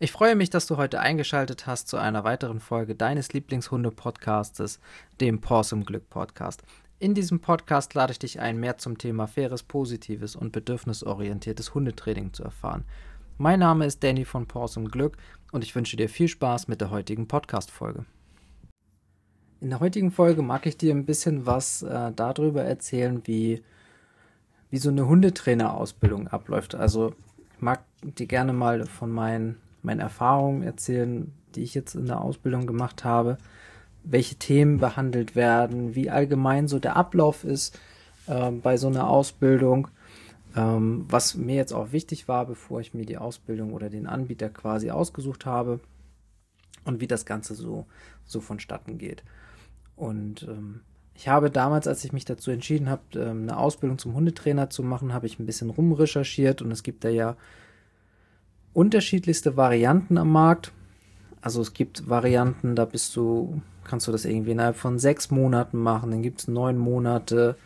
Ich freue mich, dass du heute eingeschaltet hast zu einer weiteren Folge deines Lieblingshunde-Podcastes, dem Pawsome Glück Podcast. In diesem Podcast lade ich dich ein, mehr zum Thema faires, positives und bedürfnisorientiertes Hundetraining zu erfahren. Mein Name ist Danny von Pawsome Glück und ich wünsche dir viel Spaß mit der heutigen Podcast-Folge. In der heutigen Folge mag ich dir ein bisschen was äh, darüber erzählen, wie, wie so eine Hundetrainerausbildung abläuft. Also ich mag dir gerne mal von meinen meine Erfahrungen erzählen, die ich jetzt in der Ausbildung gemacht habe, welche Themen behandelt werden, wie allgemein so der Ablauf ist äh, bei so einer Ausbildung. Ähm, was mir jetzt auch wichtig war, bevor ich mir die Ausbildung oder den Anbieter quasi ausgesucht habe und wie das Ganze so, so vonstatten geht. Und ähm, ich habe damals, als ich mich dazu entschieden habe, ähm, eine Ausbildung zum Hundetrainer zu machen, habe ich ein bisschen rumrecherchiert und es gibt da ja unterschiedlichste Varianten am Markt. Also es gibt Varianten, da bist du, kannst du das irgendwie innerhalb von sechs Monaten machen, dann gibt es neun Monate,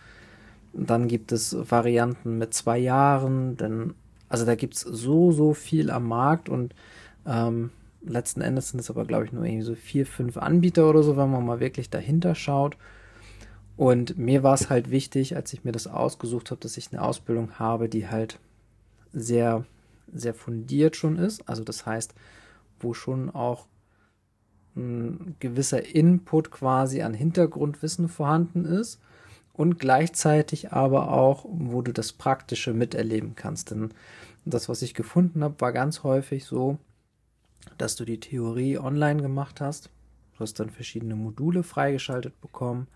dann gibt es Varianten mit zwei Jahren, denn also da gibt es so, so viel am Markt und ähm, letzten Endes sind es aber, glaube ich, nur irgendwie so vier, fünf Anbieter oder so, wenn man mal wirklich dahinter schaut. Und mir war es halt wichtig, als ich mir das ausgesucht habe, dass ich eine Ausbildung habe, die halt sehr sehr fundiert schon ist. Also das heißt, wo schon auch ein gewisser Input quasi an Hintergrundwissen vorhanden ist und gleichzeitig aber auch, wo du das Praktische miterleben kannst. Denn das, was ich gefunden habe, war ganz häufig so, dass du die Theorie online gemacht hast. Du hast dann verschiedene Module freigeschaltet bekommen.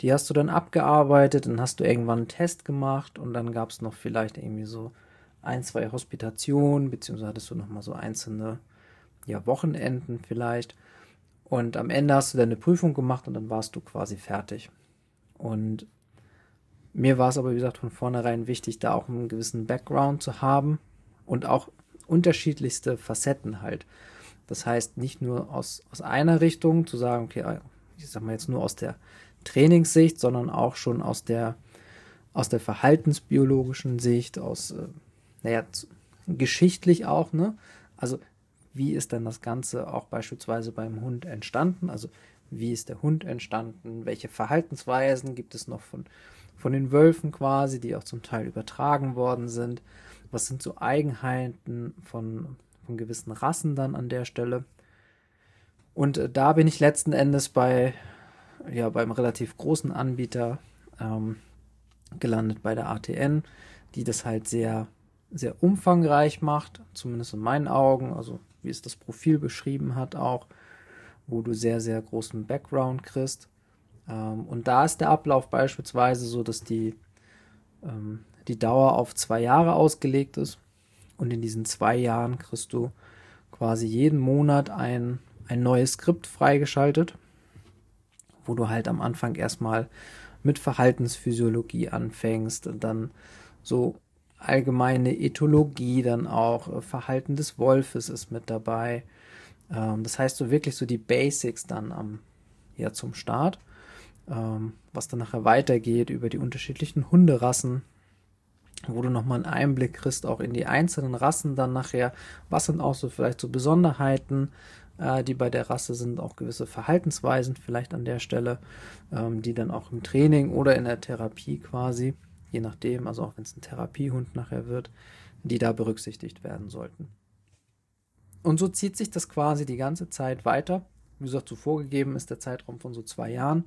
Die hast du dann abgearbeitet, dann hast du irgendwann einen Test gemacht und dann gab es noch vielleicht irgendwie so ein, zwei Hospitationen, beziehungsweise hattest du nochmal so einzelne ja, Wochenenden vielleicht. Und am Ende hast du deine Prüfung gemacht und dann warst du quasi fertig. Und mir war es aber, wie gesagt, von vornherein wichtig, da auch einen gewissen Background zu haben und auch unterschiedlichste Facetten halt. Das heißt, nicht nur aus, aus einer Richtung zu sagen, okay, ich sag mal jetzt nur aus der Trainingssicht, sondern auch schon aus der, aus der verhaltensbiologischen Sicht, aus äh, naja, geschichtlich auch, ne? Also, wie ist denn das Ganze auch beispielsweise beim Hund entstanden? Also, wie ist der Hund entstanden? Welche Verhaltensweisen gibt es noch von, von den Wölfen quasi, die auch zum Teil übertragen worden sind? Was sind so Eigenheiten von, von gewissen Rassen dann an der Stelle? Und äh, da bin ich letzten Endes bei, ja, beim relativ großen Anbieter ähm, gelandet, bei der ATN, die das halt sehr sehr umfangreich macht, zumindest in meinen Augen, also wie es das Profil beschrieben hat auch, wo du sehr, sehr großen Background kriegst. Ähm, und da ist der Ablauf beispielsweise so, dass die, ähm, die Dauer auf zwei Jahre ausgelegt ist. Und in diesen zwei Jahren kriegst du quasi jeden Monat ein, ein neues Skript freigeschaltet, wo du halt am Anfang erstmal mit Verhaltensphysiologie anfängst und dann so allgemeine Ethologie dann auch, äh, Verhalten des Wolfes ist mit dabei. Ähm, das heißt so wirklich so die Basics dann am, ja, zum Start, ähm, was dann nachher weitergeht über die unterschiedlichen Hunderassen, wo du nochmal einen Einblick kriegst, auch in die einzelnen Rassen dann nachher, was sind auch so vielleicht so Besonderheiten, äh, die bei der Rasse sind, auch gewisse Verhaltensweisen vielleicht an der Stelle, ähm, die dann auch im Training oder in der Therapie quasi je nachdem, also auch wenn es ein Therapiehund nachher wird, die da berücksichtigt werden sollten. Und so zieht sich das quasi die ganze Zeit weiter. Wie gesagt, so vorgegeben ist der Zeitraum von so zwei Jahren.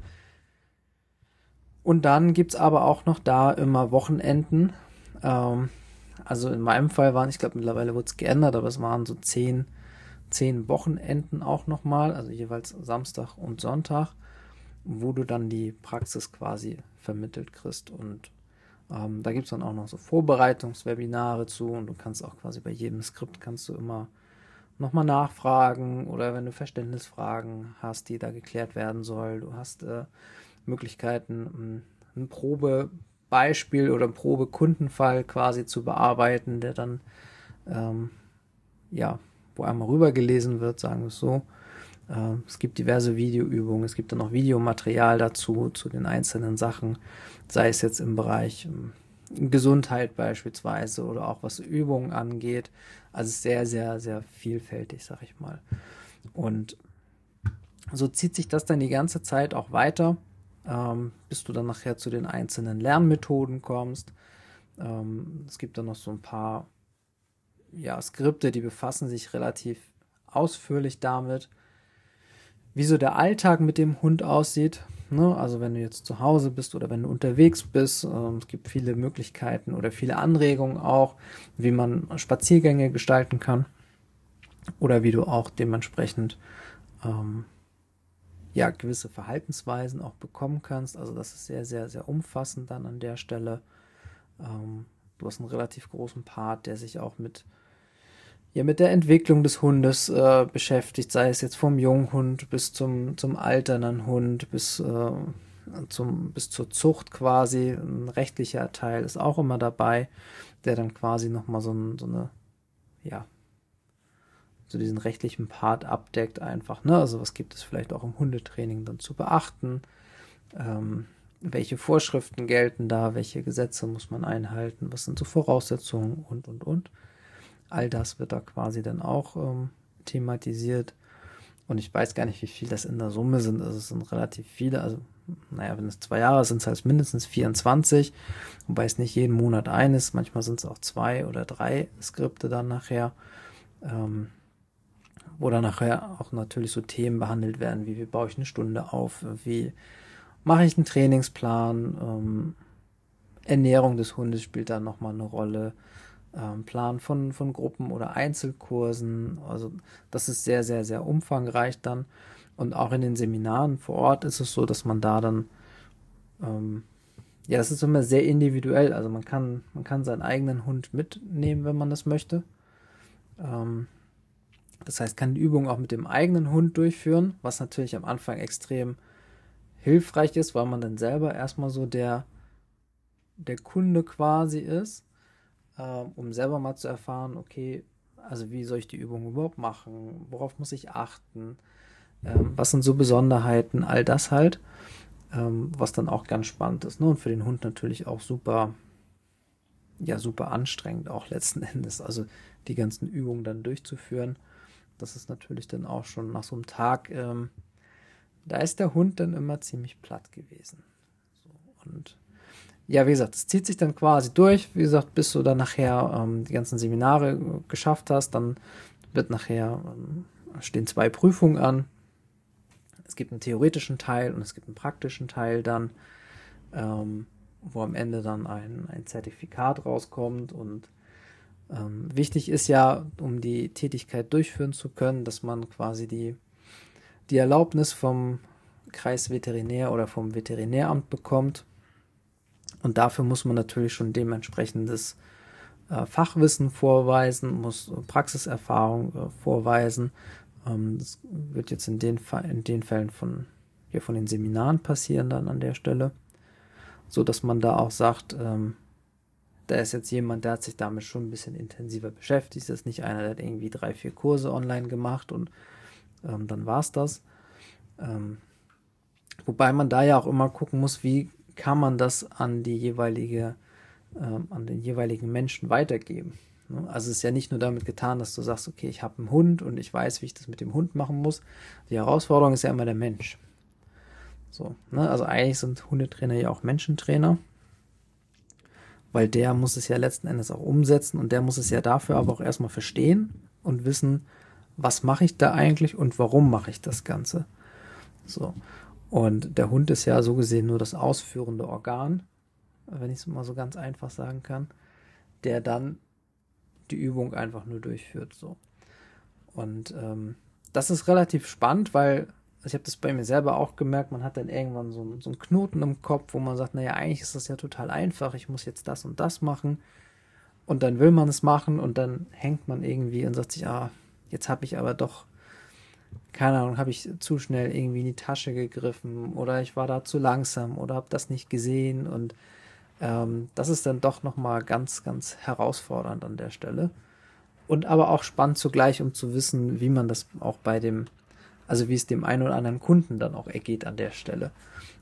Und dann gibt es aber auch noch da immer Wochenenden. Ähm, also in meinem Fall waren, ich glaube mittlerweile wurde es geändert, aber es waren so zehn, zehn Wochenenden auch nochmal, also jeweils Samstag und Sonntag, wo du dann die Praxis quasi vermittelt kriegst und ähm, da gibt es dann auch noch so Vorbereitungswebinare zu und du kannst auch quasi bei jedem Skript kannst du immer nochmal nachfragen oder wenn du Verständnisfragen hast, die da geklärt werden soll. Du hast äh, Möglichkeiten, ein Probebeispiel oder ein Probekundenfall quasi zu bearbeiten, der dann ähm, ja, wo einmal rübergelesen wird, sagen wir es so. Äh, es gibt diverse Videoübungen, es gibt dann noch Videomaterial dazu, zu den einzelnen Sachen, sei es jetzt im Bereich ähm, Gesundheit beispielsweise oder auch was Übungen angeht. Also sehr, sehr, sehr vielfältig, sag ich mal. Und so zieht sich das dann die ganze Zeit auch weiter, ähm, bis du dann nachher zu den einzelnen Lernmethoden kommst. Ähm, es gibt dann noch so ein paar ja, Skripte, die befassen sich relativ ausführlich damit, wie so der Alltag mit dem Hund aussieht. Ne? Also wenn du jetzt zu Hause bist oder wenn du unterwegs bist, ähm, es gibt viele Möglichkeiten oder viele Anregungen auch, wie man Spaziergänge gestalten kann oder wie du auch dementsprechend ähm, ja gewisse Verhaltensweisen auch bekommen kannst. Also das ist sehr, sehr, sehr umfassend dann an der Stelle. Ähm, du hast einen relativ großen Part, der sich auch mit ja mit der Entwicklung des Hundes äh, beschäftigt, sei es jetzt vom Junghund bis zum, zum alternden Hund, bis, äh, zum, bis zur Zucht quasi. Ein rechtlicher Teil ist auch immer dabei, der dann quasi nochmal so, ein, so eine, ja, so diesen rechtlichen Part abdeckt einfach. Ne? Also was gibt es vielleicht auch im Hundetraining dann zu beachten? Ähm, welche Vorschriften gelten da? Welche Gesetze muss man einhalten? Was sind so Voraussetzungen und, und, und. All das wird da quasi dann auch ähm, thematisiert. Und ich weiß gar nicht, wie viel das in der Summe sind. Also es sind relativ viele. Also, naja, wenn es zwei Jahre sind, sind es mindestens 24. Wobei es nicht jeden Monat ein ist. Manchmal sind es auch zwei oder drei Skripte dann nachher. Ähm, wo dann nachher auch natürlich so Themen behandelt werden, wie wie baue ich eine Stunde auf, wie mache ich einen Trainingsplan, ähm, Ernährung des Hundes spielt da nochmal eine Rolle ähm, Plan von, von Gruppen oder Einzelkursen. Also das ist sehr, sehr, sehr umfangreich dann. Und auch in den Seminaren vor Ort ist es so, dass man da dann, ähm, ja, das ist immer sehr individuell. Also man kann, man kann seinen eigenen Hund mitnehmen, wenn man das möchte. Ähm, das heißt, kann die Übung auch mit dem eigenen Hund durchführen, was natürlich am Anfang extrem hilfreich ist, weil man dann selber erstmal so der, der Kunde quasi ist äh, um selber mal zu erfahren, okay, also wie soll ich die Übung überhaupt machen, worauf muss ich achten, ähm, was sind so Besonderheiten, all das halt, ähm, was dann auch ganz spannend ist. Ne? Und für den Hund natürlich auch super, ja, super anstrengend auch letzten Endes. Also die ganzen Übungen dann durchzuführen, das ist natürlich dann auch schon nach so einem Tag, ähm, da ist der Hund dann immer ziemlich platt gewesen. So, und ja, wie gesagt, es zieht sich dann quasi durch. Wie gesagt, bis du dann nachher ähm, die ganzen Seminare geschafft hast, dann wird nachher ähm, stehen zwei Prüfungen an. Es gibt einen theoretischen Teil und es gibt einen praktischen Teil dann, ähm, wo am Ende dann ein, ein Zertifikat rauskommt. Und ähm, wichtig ist ja, um die Tätigkeit durchführen zu können, dass man quasi die, die Erlaubnis vom Kreisveterinär oder vom Veterinäramt bekommt und dafür muss man natürlich schon dementsprechendes äh, Fachwissen vorweisen, muss Praxiserfahrung äh, vorweisen. Ähm, das wird jetzt in den, in den Fällen von, hier von den Seminaren passieren dann an der Stelle, so dass man da auch sagt, ähm, da ist jetzt jemand, der hat sich damit schon ein bisschen intensiver beschäftigt. Das ist nicht einer, der hat irgendwie drei, vier Kurse online gemacht und ähm, dann es das. Ähm, wobei man da ja auch immer gucken muss, wie kann man das an die jeweilige, äh, an den jeweiligen Menschen weitergeben. Ne? Also es ist ja nicht nur damit getan, dass du sagst, okay, ich habe einen Hund und ich weiß, wie ich das mit dem Hund machen muss. Die Herausforderung ist ja immer der Mensch. So, ne? Also eigentlich sind Hundetrainer ja auch Menschentrainer, weil der muss es ja letzten Endes auch umsetzen und der muss es ja dafür aber auch erstmal verstehen und wissen, was mache ich da eigentlich und warum mache ich das Ganze. So. Und der Hund ist ja so gesehen nur das ausführende Organ, wenn ich es mal so ganz einfach sagen kann, der dann die Übung einfach nur durchführt. So. Und ähm, das ist relativ spannend, weil also ich habe das bei mir selber auch gemerkt, man hat dann irgendwann so, so einen Knoten im Kopf, wo man sagt, naja, eigentlich ist das ja total einfach, ich muss jetzt das und das machen. Und dann will man es machen und dann hängt man irgendwie und sagt sich, ah, jetzt habe ich aber doch keine Ahnung, habe ich zu schnell irgendwie in die Tasche gegriffen oder ich war da zu langsam oder habe das nicht gesehen und ähm, das ist dann doch nochmal ganz, ganz herausfordernd an der Stelle. Und aber auch spannend zugleich, um zu wissen, wie man das auch bei dem, also wie es dem einen oder anderen Kunden dann auch ergeht an der Stelle.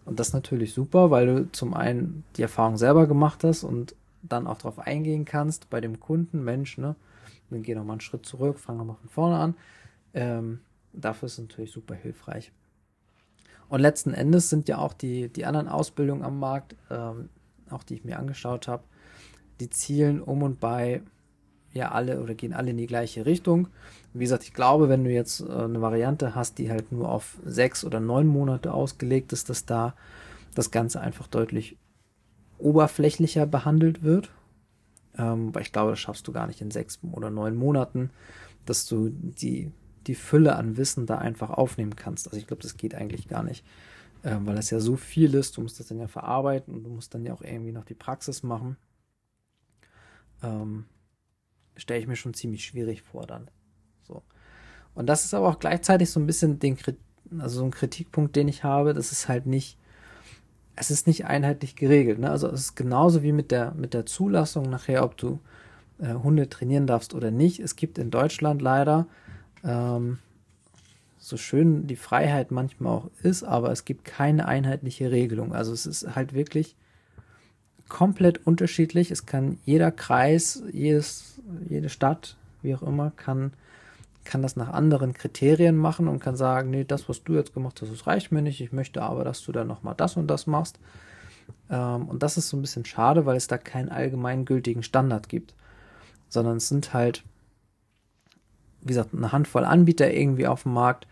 Und das ist natürlich super, weil du zum einen die Erfahrung selber gemacht hast und dann auch darauf eingehen kannst bei dem Kunden, Mensch, ne, dann geh noch mal einen Schritt zurück, fang noch mal von vorne an. Ähm, dafür ist es natürlich super hilfreich. Und letzten Endes sind ja auch die, die anderen Ausbildungen am Markt, ähm, auch die ich mir angeschaut habe, die zielen um und bei ja alle oder gehen alle in die gleiche Richtung. Wie gesagt, ich glaube, wenn du jetzt äh, eine Variante hast, die halt nur auf sechs oder neun Monate ausgelegt ist, dass da das Ganze einfach deutlich oberflächlicher behandelt wird. Ähm, weil ich glaube, das schaffst du gar nicht in sechs oder neun Monaten, dass du die, die Fülle an Wissen da einfach aufnehmen kannst. Also ich glaube, das geht eigentlich gar nicht. Ähm, weil das ja so viel ist, du musst das dann ja verarbeiten und du musst dann ja auch irgendwie noch die Praxis machen. Ähm, stelle ich mir schon ziemlich schwierig vor dann. So. Und das ist aber auch gleichzeitig so ein bisschen den, also so ein Kritikpunkt, den ich habe, das ist halt nicht, es ist nicht einheitlich geregelt. Ne? Also es ist genauso wie mit der, mit der Zulassung nachher, ob du äh, Hunde trainieren darfst oder nicht. Es gibt in Deutschland leider, ähm, so schön die Freiheit manchmal auch ist, aber es gibt keine einheitliche Regelung. Also es ist halt wirklich komplett unterschiedlich. Es kann jeder Kreis, jedes, jede Stadt, wie auch immer, kann, kann das nach anderen Kriterien machen und kann sagen, nee, das, was du jetzt gemacht hast, das reicht mir nicht. Ich möchte aber, dass du dann nochmal das und das machst. Ähm, und das ist so ein bisschen schade, weil es da keinen allgemeingültigen Standard gibt. Sondern es sind halt, wie gesagt, eine Handvoll Anbieter irgendwie auf dem Markt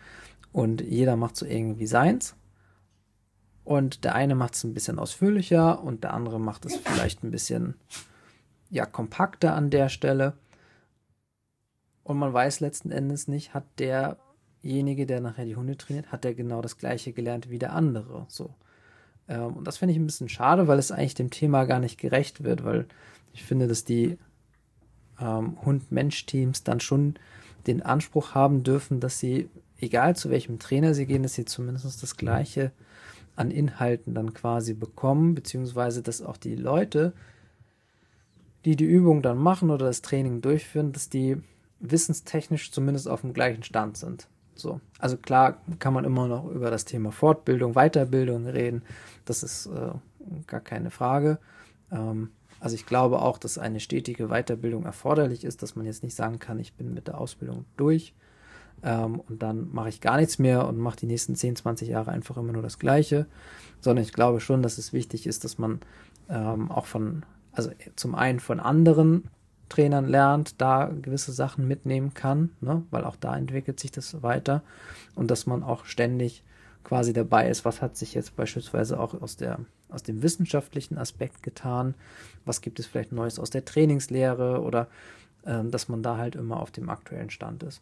und jeder macht so irgendwie seins. Und der eine macht es ein bisschen ausführlicher und der andere macht es vielleicht ein bisschen ja, kompakter an der Stelle. Und man weiß letzten Endes nicht, hat derjenige, der nachher die Hunde trainiert, hat der genau das gleiche gelernt wie der andere. So. Ähm, und das finde ich ein bisschen schade, weil es eigentlich dem Thema gar nicht gerecht wird, weil ich finde, dass die ähm, Hund-Mensch-Teams dann schon den Anspruch haben dürfen, dass sie, egal zu welchem Trainer sie gehen, dass sie zumindest das gleiche an Inhalten dann quasi bekommen, beziehungsweise dass auch die Leute, die die Übung dann machen oder das Training durchführen, dass die wissenstechnisch zumindest auf dem gleichen Stand sind. So, also klar kann man immer noch über das Thema Fortbildung, Weiterbildung reden. Das ist äh, gar keine Frage. Ähm, also ich glaube auch, dass eine stetige Weiterbildung erforderlich ist, dass man jetzt nicht sagen kann, ich bin mit der Ausbildung durch ähm, und dann mache ich gar nichts mehr und mache die nächsten 10, 20 Jahre einfach immer nur das Gleiche, sondern ich glaube schon, dass es wichtig ist, dass man ähm, auch von, also zum einen von anderen Trainern lernt, da gewisse Sachen mitnehmen kann, ne? weil auch da entwickelt sich das weiter und dass man auch ständig quasi dabei ist, was hat sich jetzt beispielsweise auch aus der aus dem wissenschaftlichen Aspekt getan, was gibt es vielleicht Neues aus der Trainingslehre oder ähm, dass man da halt immer auf dem aktuellen Stand ist.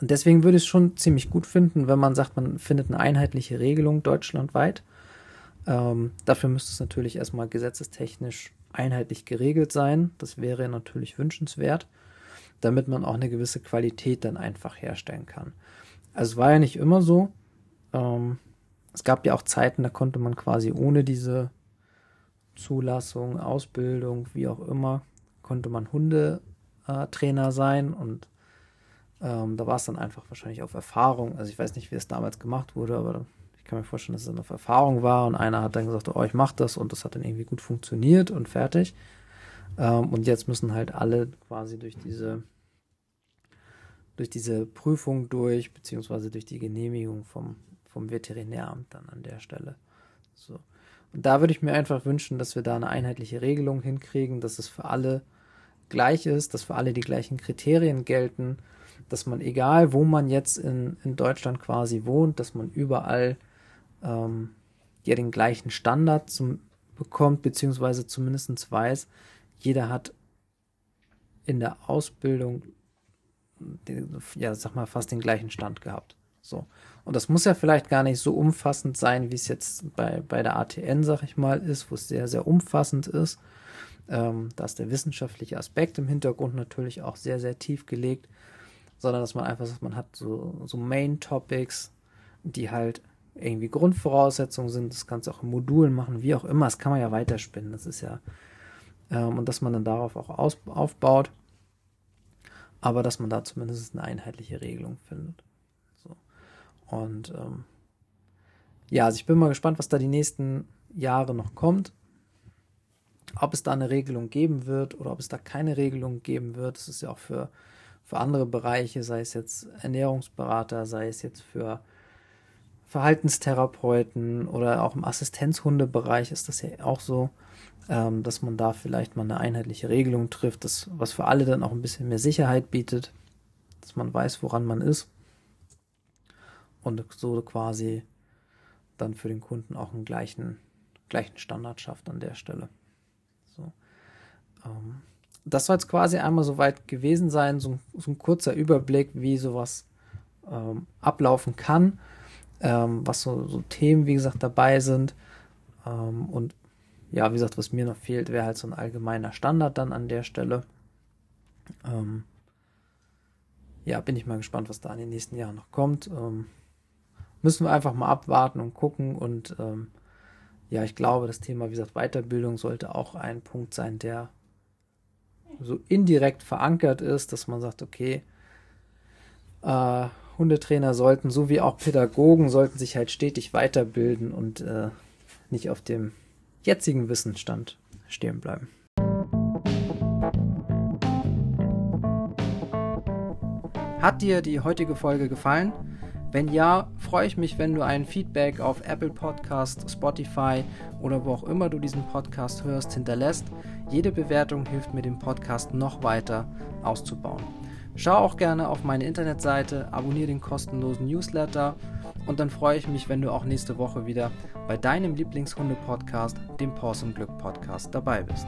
Und deswegen würde ich es schon ziemlich gut finden, wenn man sagt, man findet eine einheitliche Regelung deutschlandweit. Ähm, dafür müsste es natürlich erstmal gesetzestechnisch einheitlich geregelt sein. Das wäre natürlich wünschenswert, damit man auch eine gewisse Qualität dann einfach herstellen kann. Also es war ja nicht immer so. Ähm, es gab ja auch Zeiten, da konnte man quasi ohne diese Zulassung, Ausbildung, wie auch immer, konnte man Hundetrainer sein und ähm, da war es dann einfach wahrscheinlich auf Erfahrung. Also ich weiß nicht, wie es damals gemacht wurde, aber ich kann mir vorstellen, dass es dann auf Erfahrung war und einer hat dann gesagt, oh, ich mach das und das hat dann irgendwie gut funktioniert und fertig. Ähm, und jetzt müssen halt alle quasi durch diese durch diese Prüfung durch, beziehungsweise durch die Genehmigung vom, vom Veterinäramt dann an der Stelle. So. Und da würde ich mir einfach wünschen, dass wir da eine einheitliche Regelung hinkriegen, dass es für alle gleich ist, dass für alle die gleichen Kriterien gelten dass man, egal wo man jetzt in, in Deutschland quasi wohnt, dass man überall ähm, ja den gleichen Standard zum, bekommt, beziehungsweise zumindest weiß, jeder hat in der Ausbildung, ja, sag mal, fast den gleichen Stand gehabt. So. Und das muss ja vielleicht gar nicht so umfassend sein, wie es jetzt bei, bei der ATN, sag ich mal, ist, wo es sehr, sehr umfassend ist. Ähm, da ist der wissenschaftliche Aspekt im Hintergrund natürlich auch sehr, sehr tief gelegt sondern dass man einfach sagt, man hat so, so Main Topics, die halt irgendwie Grundvoraussetzungen sind. Das kannst du auch in Modulen machen, wie auch immer. Das kann man ja weiterspinnen. Das ist ja, ähm, und dass man dann darauf auch aus, aufbaut. Aber dass man da zumindest eine einheitliche Regelung findet. Und ähm, ja, also ich bin mal gespannt, was da die nächsten Jahre noch kommt. ob es da eine Regelung geben wird oder ob es da keine Regelung geben wird. Das ist ja auch für, für andere Bereiche, sei es jetzt Ernährungsberater, sei es jetzt für Verhaltenstherapeuten oder auch im Assistenzhundebereich ist das ja auch so, ähm, dass man da vielleicht mal eine einheitliche Regelung trifft, das, was für alle dann auch ein bisschen mehr Sicherheit bietet, dass man weiß, woran man ist und so quasi dann für den Kunden auch einen gleichen, gleichen Standard schafft an der Stelle. So. Ähm, das soll jetzt quasi einmal soweit gewesen sein, so, so, ein kurzer Überblick, wie sowas ähm, ablaufen kann ähm, was so, so, Themen, wie gesagt, dabei sind. Ähm, und ja, wie gesagt, was mir noch fehlt, wäre halt so ein allgemeiner Standard dann an der Stelle. Ähm, ja, bin ich mal gespannt, was da in den nächsten Jahren noch kommt. Müssen wir einfach mal abwarten und gucken. Und ähm, ja, ich glaube, das Thema, wie gesagt, Weiterbildung sollte auch ein Punkt sein, der so indirekt verankert ist, dass man sagt, okay, äh, Hundetrainer sollten, so wie auch Pädagogen, sollten sich halt stetig weiterbilden und äh, nicht auf dem jetzigen Wissensstand stehen bleiben. Hat dir die heutige Folge gefallen? Wenn ja, freue ich mich, wenn du ein Feedback auf Apple Podcast, Spotify oder wo auch immer du diesen Podcast hörst, hinterlässt. Jede Bewertung hilft mir, den Podcast noch weiter auszubauen. Schau auch gerne auf meine Internetseite, abonniere den kostenlosen Newsletter und dann freue ich mich, wenn du auch nächste Woche wieder bei deinem Lieblingshunde-Podcast, dem Pause und Glück Podcast, dabei bist.